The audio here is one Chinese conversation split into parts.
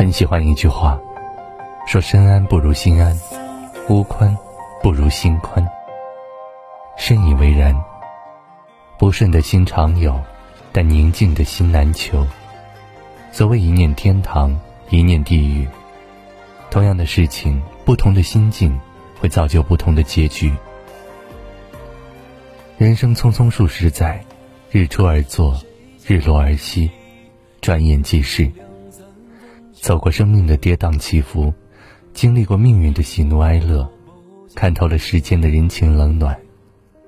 很喜欢一句话，说身安不如心安，屋宽不如心宽。深以为然。不顺的心常有，但宁静的心难求。所谓一念天堂，一念地狱。同样的事情，不同的心境，会造就不同的结局。人生匆匆数十载，日出而作，日落而息，转眼即逝。走过生命的跌宕起伏，经历过命运的喜怒哀乐，看透了世间的人情冷暖，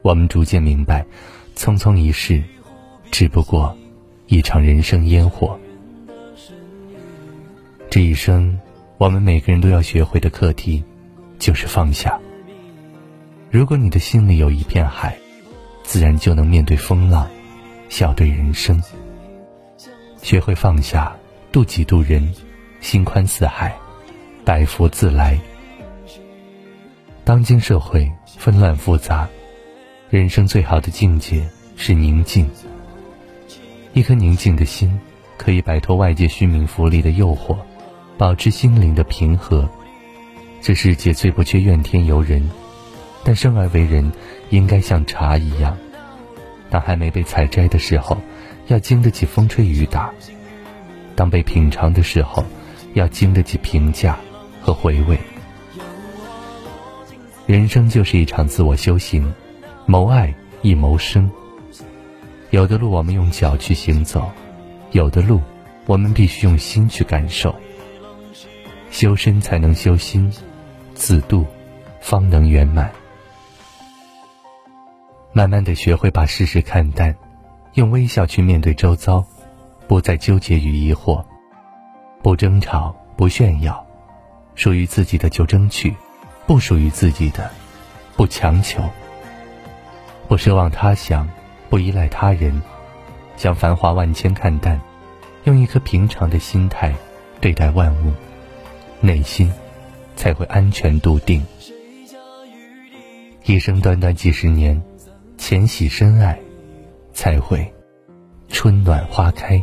我们逐渐明白，匆匆一世，只不过一场人生烟火。这一生，我们每个人都要学会的课题，就是放下。如果你的心里有一片海，自然就能面对风浪，笑对人生。学会放下，渡己渡人。心宽似海，百福自来。当今社会纷乱复杂，人生最好的境界是宁静。一颗宁静的心，可以摆脱外界虚名浮利的诱惑，保持心灵的平和。这世界最不缺怨天尤人，但生而为人，应该像茶一样，当还没被采摘的时候，要经得起风吹雨打；当被品尝的时候，要经得起评价和回味。人生就是一场自我修行，谋爱亦谋生。有的路我们用脚去行走，有的路我们必须用心去感受。修身才能修心，自度方能圆满。慢慢的学会把世事看淡，用微笑去面对周遭，不再纠结与疑惑。不争吵，不炫耀，属于自己的就争取，不属于自己的，不强求。不奢望他想，不依赖他人，将繁华万千看淡，用一颗平常的心态对待万物，内心才会安全笃定。一生短短几十年，浅喜深爱，才会春暖花开。